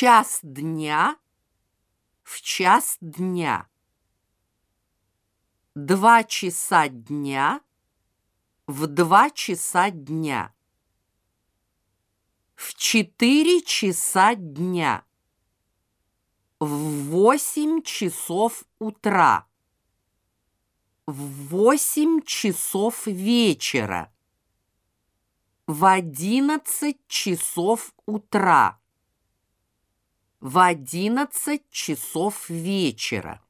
час дня, в час дня. Два часа дня, в два часа дня. В четыре часа дня. В восемь часов утра. В восемь часов вечера. В одиннадцать часов утра. В одиннадцать часов вечера.